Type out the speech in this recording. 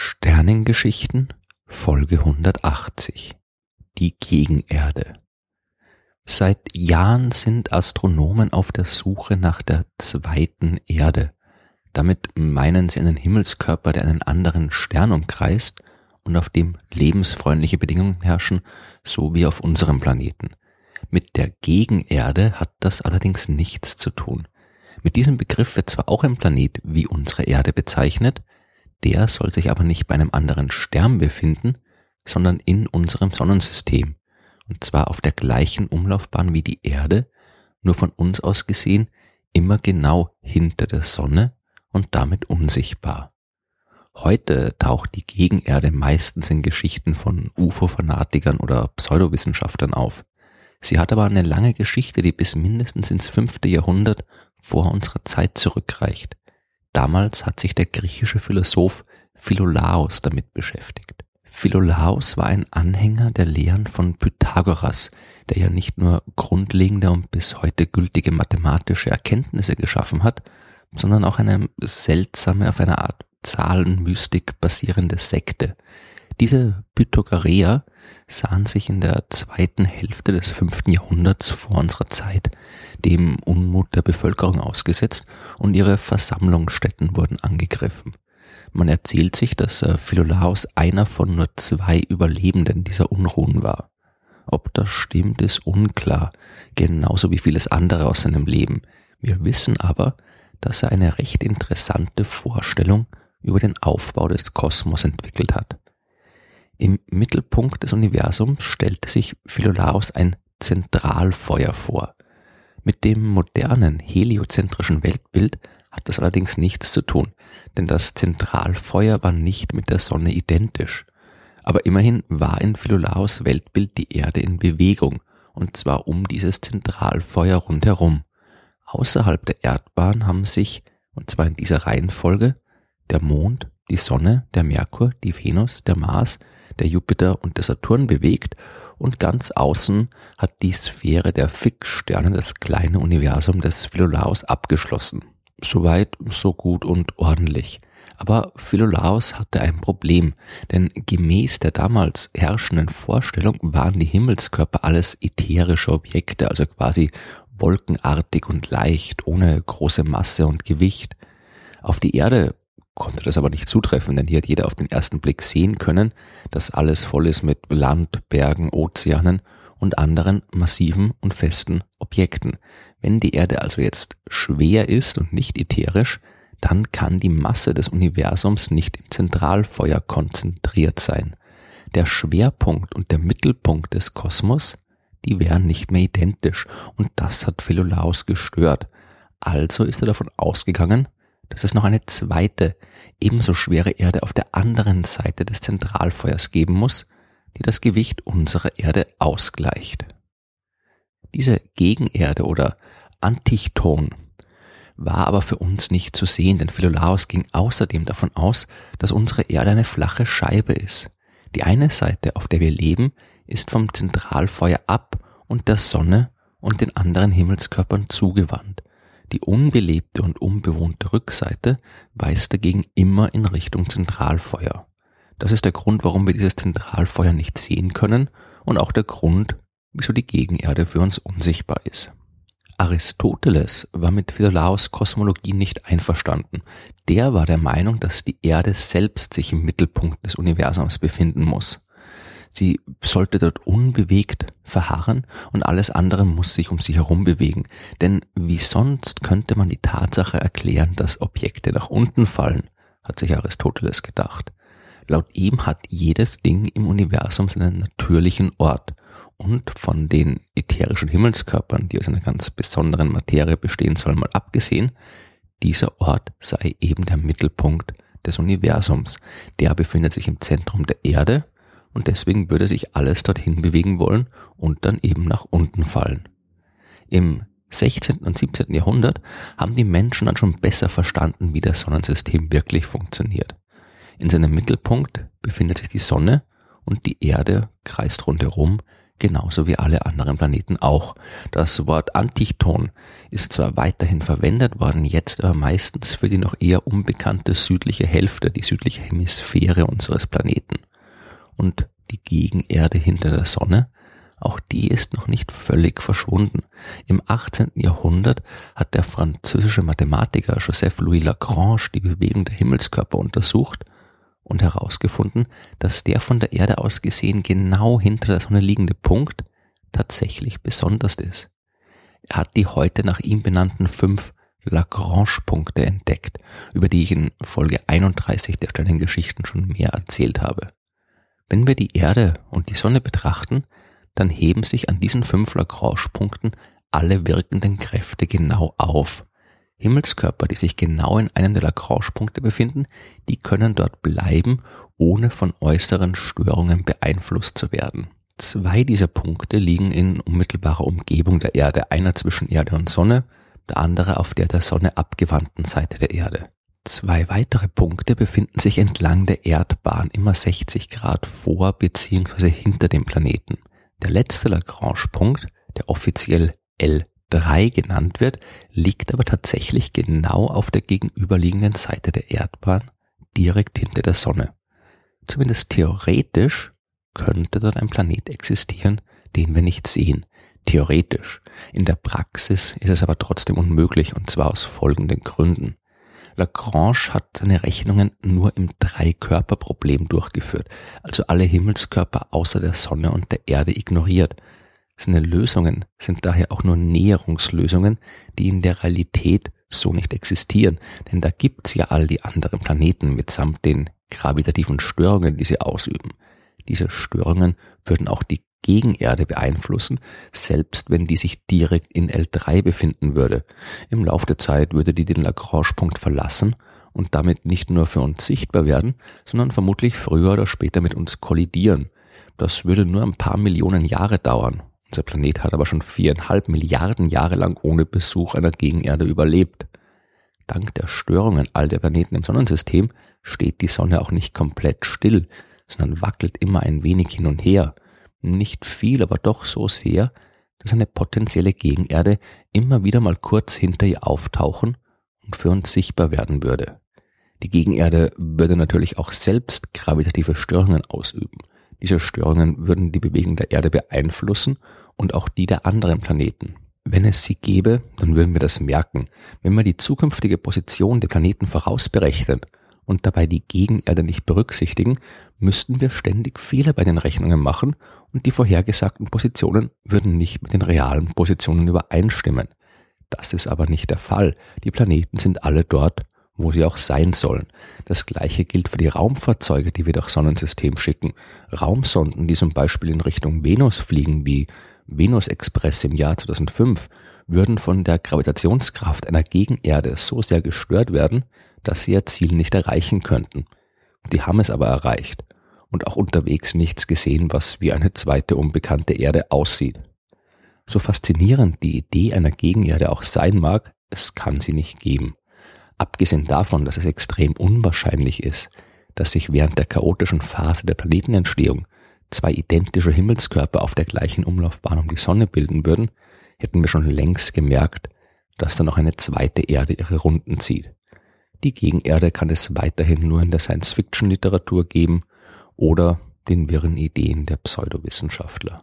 Sternengeschichten Folge 180 Die Gegenerde Seit Jahren sind Astronomen auf der Suche nach der zweiten Erde. Damit meinen sie einen Himmelskörper, der einen anderen Stern umkreist und auf dem lebensfreundliche Bedingungen herrschen, so wie auf unserem Planeten. Mit der Gegenerde hat das allerdings nichts zu tun. Mit diesem Begriff wird zwar auch ein Planet wie unsere Erde bezeichnet, der soll sich aber nicht bei einem anderen Stern befinden, sondern in unserem Sonnensystem. Und zwar auf der gleichen Umlaufbahn wie die Erde, nur von uns aus gesehen immer genau hinter der Sonne und damit unsichtbar. Heute taucht die Gegenerde meistens in Geschichten von UFO-Fanatikern oder Pseudowissenschaftlern auf. Sie hat aber eine lange Geschichte, die bis mindestens ins fünfte Jahrhundert vor unserer Zeit zurückreicht. Damals hat sich der griechische Philosoph Philolaos damit beschäftigt. Philolaos war ein Anhänger der Lehren von Pythagoras, der ja nicht nur grundlegende und bis heute gültige mathematische Erkenntnisse geschaffen hat, sondern auch eine seltsame, auf einer Art Zahlenmystik basierende Sekte. Diese Pythagoreer sahen sich in der zweiten Hälfte des fünften Jahrhunderts vor unserer Zeit dem Unmut der Bevölkerung ausgesetzt und ihre Versammlungsstätten wurden angegriffen. Man erzählt sich, dass äh, Philolaos einer von nur zwei Überlebenden dieser Unruhen war. Ob das stimmt, ist unklar, genauso wie vieles andere aus seinem Leben. Wir wissen aber, dass er eine recht interessante Vorstellung über den Aufbau des Kosmos entwickelt hat. Im Mittelpunkt des Universums stellte sich Philolaos ein Zentralfeuer vor. Mit dem modernen heliozentrischen Weltbild hat das allerdings nichts zu tun, denn das Zentralfeuer war nicht mit der Sonne identisch. Aber immerhin war in Philolaos Weltbild die Erde in Bewegung, und zwar um dieses Zentralfeuer rundherum. Außerhalb der Erdbahn haben sich, und zwar in dieser Reihenfolge, der Mond, die Sonne, der Merkur, die Venus, der Mars, der Jupiter und der Saturn bewegt und ganz außen hat die Sphäre der Fixsterne das kleine Universum des Philolaos abgeschlossen. Soweit, so gut und ordentlich. Aber Philolaos hatte ein Problem, denn gemäß der damals herrschenden Vorstellung waren die Himmelskörper alles ätherische Objekte, also quasi wolkenartig und leicht, ohne große Masse und Gewicht. Auf die Erde konnte das aber nicht zutreffen, denn hier hat jeder auf den ersten Blick sehen können, dass alles voll ist mit Land, Bergen, Ozeanen und anderen massiven und festen Objekten. Wenn die Erde also jetzt schwer ist und nicht ätherisch, dann kann die Masse des Universums nicht im Zentralfeuer konzentriert sein. Der Schwerpunkt und der Mittelpunkt des Kosmos, die wären nicht mehr identisch und das hat Philolaus gestört. Also ist er davon ausgegangen, dass es noch eine zweite, ebenso schwere Erde auf der anderen Seite des Zentralfeuers geben muss, die das Gewicht unserer Erde ausgleicht. Diese Gegenerde oder Antichton war aber für uns nicht zu sehen, denn Philolaos ging außerdem davon aus, dass unsere Erde eine flache Scheibe ist. Die eine Seite, auf der wir leben, ist vom Zentralfeuer ab und der Sonne und den anderen Himmelskörpern zugewandt. Die unbelebte und unbewohnte Rückseite weist dagegen immer in Richtung Zentralfeuer. Das ist der Grund, warum wir dieses Zentralfeuer nicht sehen können und auch der Grund, wieso die Gegenerde für uns unsichtbar ist. Aristoteles war mit Philolaos Kosmologie nicht einverstanden. Der war der Meinung, dass die Erde selbst sich im Mittelpunkt des Universums befinden muss. Sie sollte dort unbewegt verharren und alles andere muss sich um sie herum bewegen. Denn wie sonst könnte man die Tatsache erklären, dass Objekte nach unten fallen, hat sich Aristoteles gedacht. Laut ihm hat jedes Ding im Universum seinen natürlichen Ort und von den ätherischen Himmelskörpern, die aus einer ganz besonderen Materie bestehen sollen, mal abgesehen, dieser Ort sei eben der Mittelpunkt des Universums. Der befindet sich im Zentrum der Erde und deswegen würde sich alles dorthin bewegen wollen und dann eben nach unten fallen. Im 16. und 17. Jahrhundert haben die Menschen dann schon besser verstanden, wie das Sonnensystem wirklich funktioniert. In seinem Mittelpunkt befindet sich die Sonne und die Erde kreist rundherum genauso wie alle anderen Planeten auch. Das Wort Antichton ist zwar weiterhin verwendet worden, jetzt aber meistens für die noch eher unbekannte südliche Hälfte, die südliche Hemisphäre unseres Planeten. Und die Gegenerde hinter der Sonne, auch die ist noch nicht völlig verschwunden. Im 18. Jahrhundert hat der französische Mathematiker Joseph Louis Lagrange die Bewegung der Himmelskörper untersucht und herausgefunden, dass der von der Erde aus gesehen genau hinter der Sonne liegende Punkt tatsächlich besonders ist. Er hat die heute nach ihm benannten fünf Lagrange-Punkte entdeckt, über die ich in Folge 31 der Sternengeschichten schon mehr erzählt habe. Wenn wir die Erde und die Sonne betrachten, dann heben sich an diesen fünf Lagrange-Punkten alle wirkenden Kräfte genau auf. Himmelskörper, die sich genau in einem der Lagrange-Punkte befinden, die können dort bleiben, ohne von äußeren Störungen beeinflusst zu werden. Zwei dieser Punkte liegen in unmittelbarer Umgebung der Erde, einer zwischen Erde und Sonne, der andere auf der der Sonne abgewandten Seite der Erde. Zwei weitere Punkte befinden sich entlang der Erdbahn immer 60 Grad vor bzw. hinter dem Planeten. Der letzte Lagrange-Punkt, der offiziell L 3 genannt wird, liegt aber tatsächlich genau auf der gegenüberliegenden Seite der Erdbahn, direkt hinter der Sonne. Zumindest theoretisch könnte dort ein Planet existieren, den wir nicht sehen. Theoretisch. In der Praxis ist es aber trotzdem unmöglich und zwar aus folgenden Gründen. Lagrange hat seine Rechnungen nur im Drei-Körper-Problem durchgeführt, also alle Himmelskörper außer der Sonne und der Erde ignoriert. Seine Lösungen sind daher auch nur Näherungslösungen, die in der Realität so nicht existieren, denn da gibt's ja all die anderen Planeten mitsamt den gravitativen Störungen, die sie ausüben. Diese Störungen würden auch die Gegenerde beeinflussen, selbst wenn die sich direkt in L3 befinden würde. Im Laufe der Zeit würde die den Lagrange-Punkt verlassen und damit nicht nur für uns sichtbar werden, sondern vermutlich früher oder später mit uns kollidieren. Das würde nur ein paar Millionen Jahre dauern unser Planet hat aber schon viereinhalb Milliarden Jahre lang ohne Besuch einer Gegenerde überlebt. Dank der Störungen all der Planeten im Sonnensystem steht die Sonne auch nicht komplett still, sondern wackelt immer ein wenig hin und her. Nicht viel, aber doch so sehr, dass eine potenzielle Gegenerde immer wieder mal kurz hinter ihr auftauchen und für uns sichtbar werden würde. Die Gegenerde würde natürlich auch selbst gravitative Störungen ausüben. Diese Störungen würden die Bewegung der Erde beeinflussen und auch die der anderen Planeten. Wenn es sie gäbe, dann würden wir das merken. Wenn wir die zukünftige Position der Planeten vorausberechnen und dabei die Gegenerde nicht berücksichtigen, müssten wir ständig Fehler bei den Rechnungen machen und die vorhergesagten Positionen würden nicht mit den realen Positionen übereinstimmen. Das ist aber nicht der Fall. Die Planeten sind alle dort, wo sie auch sein sollen. Das gleiche gilt für die Raumfahrzeuge, die wir durchs Sonnensystem schicken. Raumsonden, die zum Beispiel in Richtung Venus fliegen, wie Venus Express im Jahr 2005, würden von der Gravitationskraft einer Gegenerde so sehr gestört werden, dass sie ihr Ziel nicht erreichen könnten. Die haben es aber erreicht und auch unterwegs nichts gesehen, was wie eine zweite unbekannte Erde aussieht. So faszinierend die Idee einer Gegenerde auch sein mag, es kann sie nicht geben. Abgesehen davon, dass es extrem unwahrscheinlich ist, dass sich während der chaotischen Phase der Planetenentstehung zwei identische Himmelskörper auf der gleichen Umlaufbahn um die Sonne bilden würden, hätten wir schon längst gemerkt, dass da noch eine zweite Erde ihre Runden zieht. Die Gegenerde kann es weiterhin nur in der Science-Fiction-Literatur geben oder den wirren Ideen der Pseudowissenschaftler.